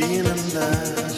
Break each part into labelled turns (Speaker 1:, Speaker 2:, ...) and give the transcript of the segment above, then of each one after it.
Speaker 1: feeling love.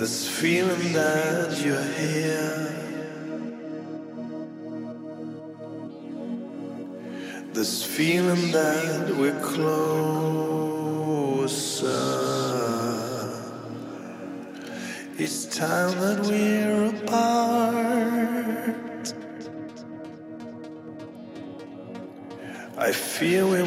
Speaker 1: This feeling that you're here. This feeling that we're closer. It's time that we're apart. I feel.
Speaker 2: we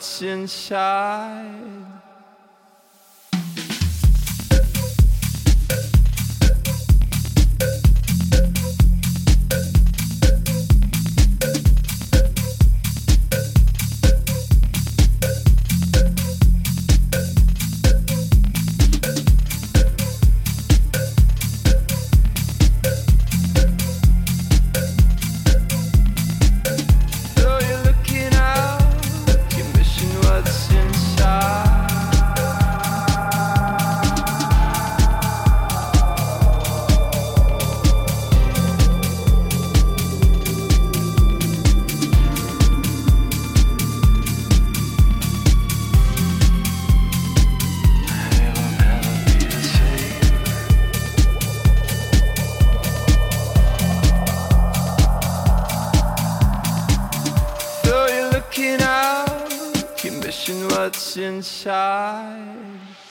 Speaker 1: 天下。side.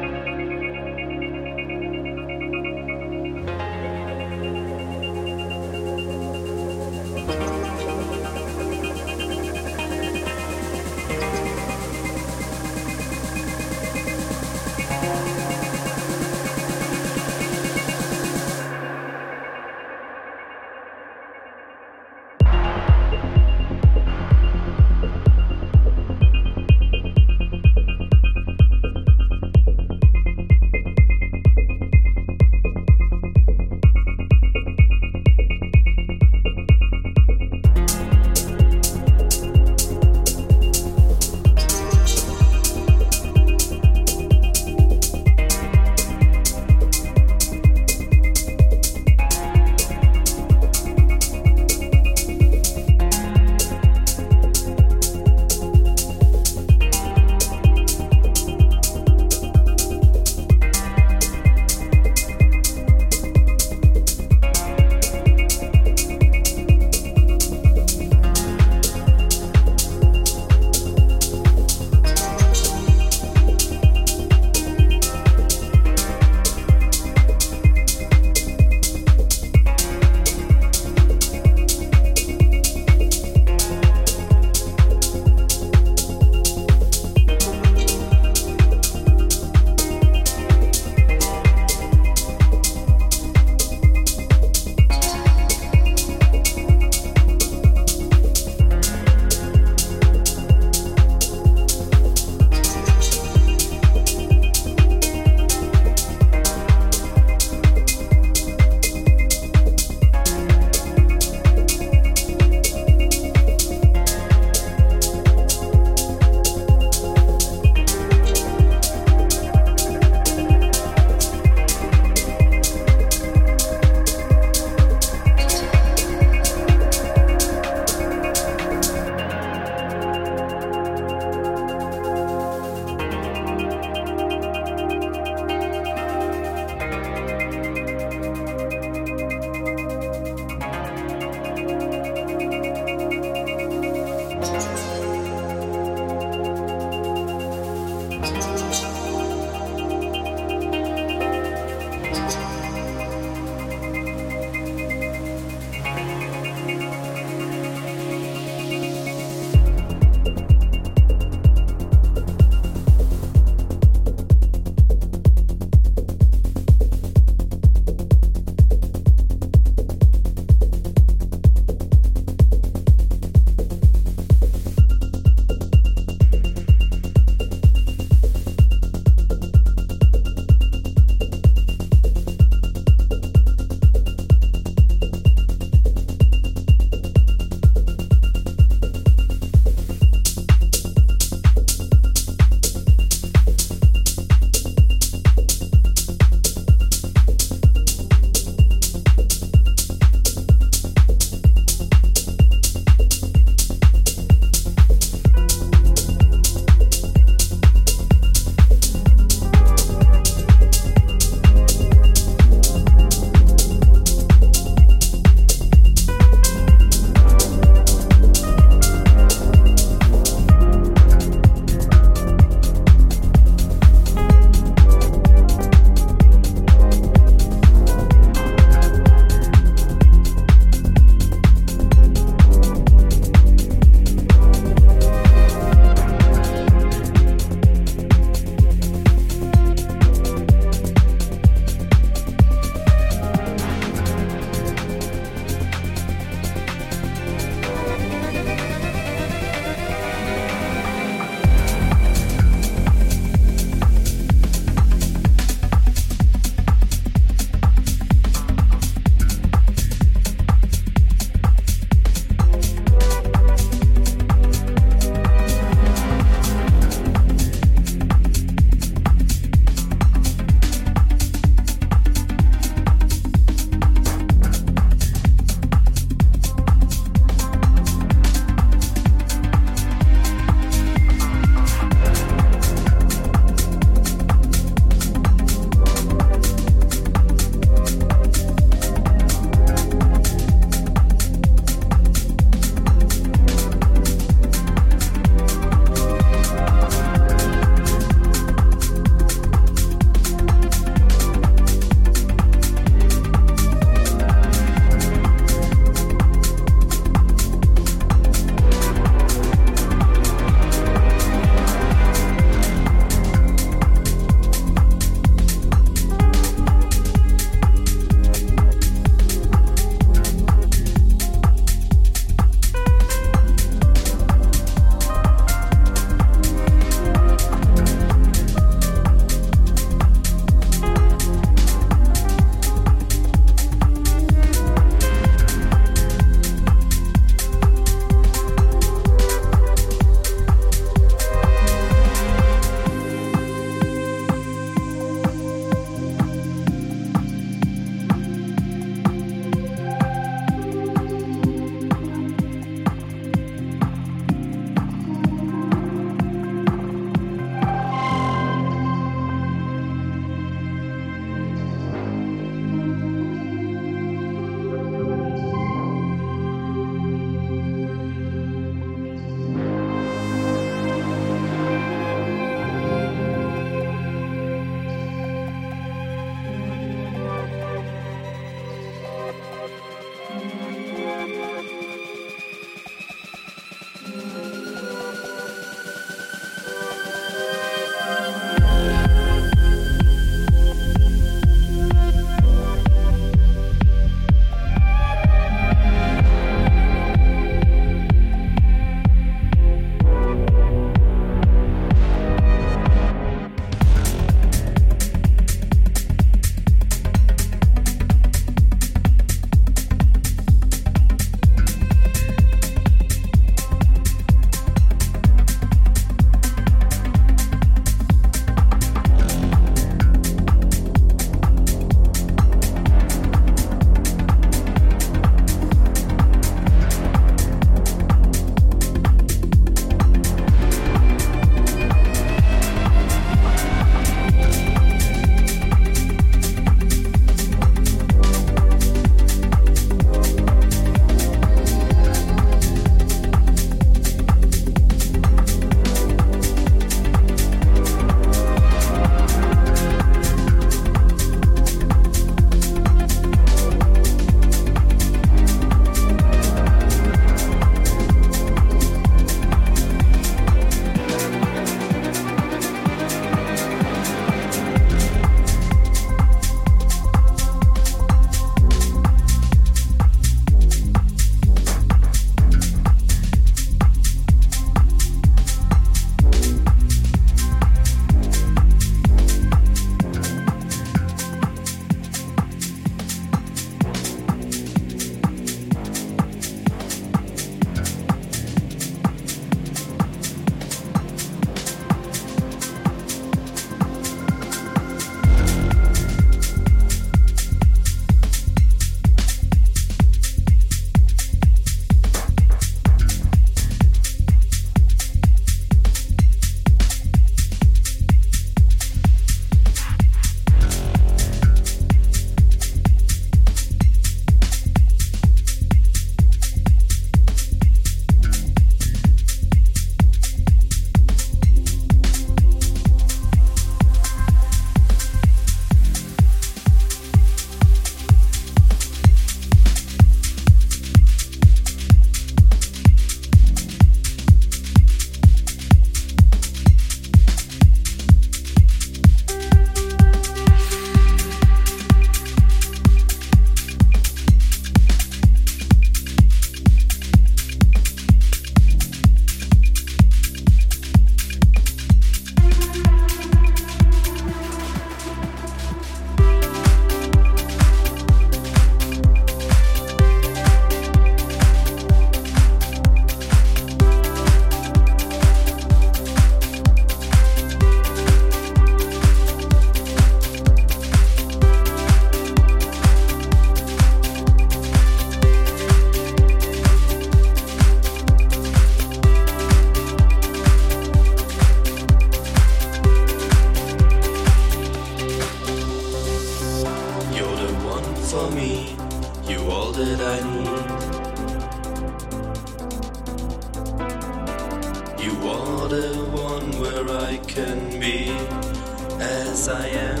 Speaker 1: as I am.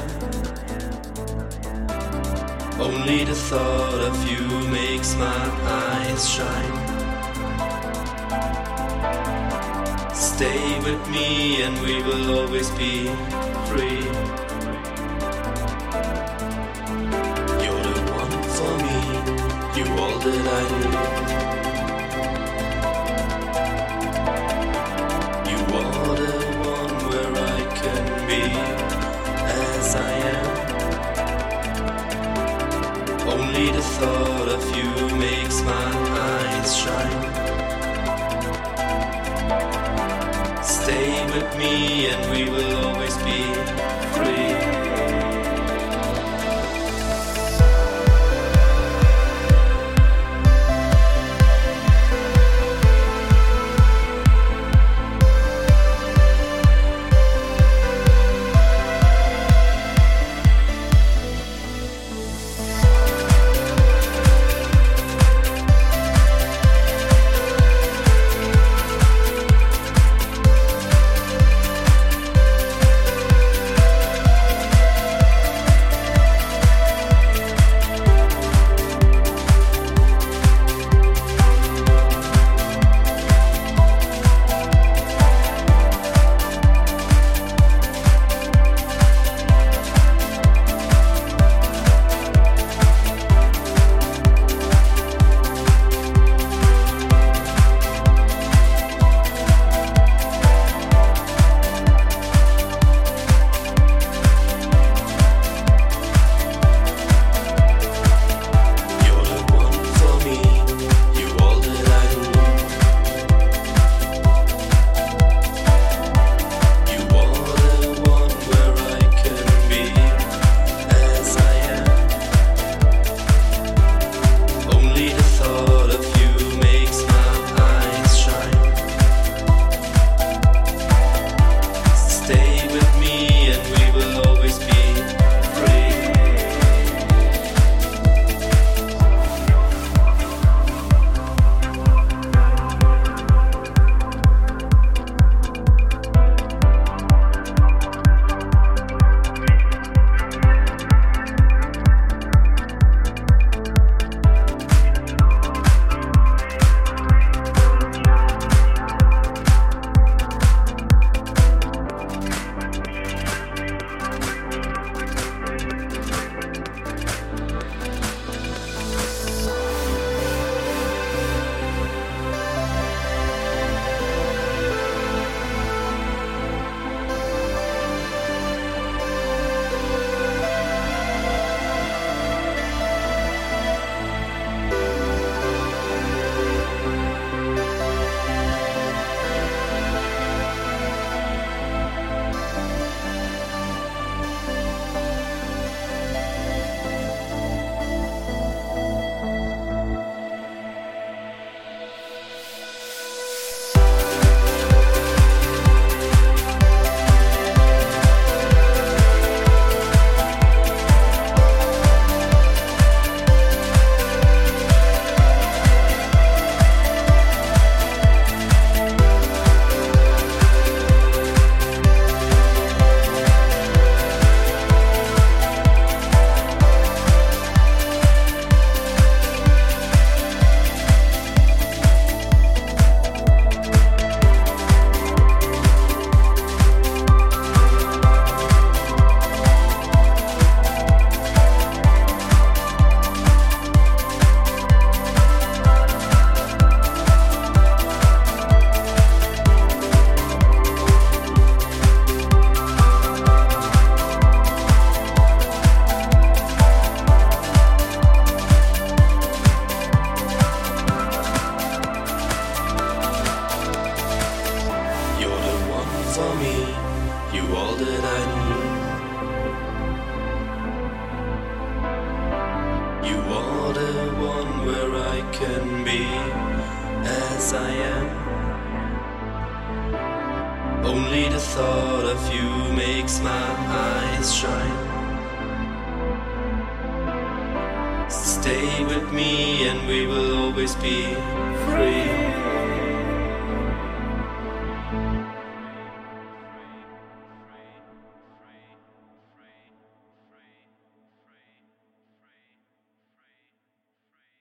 Speaker 1: Only the thought of you makes my eyes shine. Stay with me and we will always be free. You're the one for me, you all that I need. thought of you makes my eyes shine. Stay with me and we will always be free.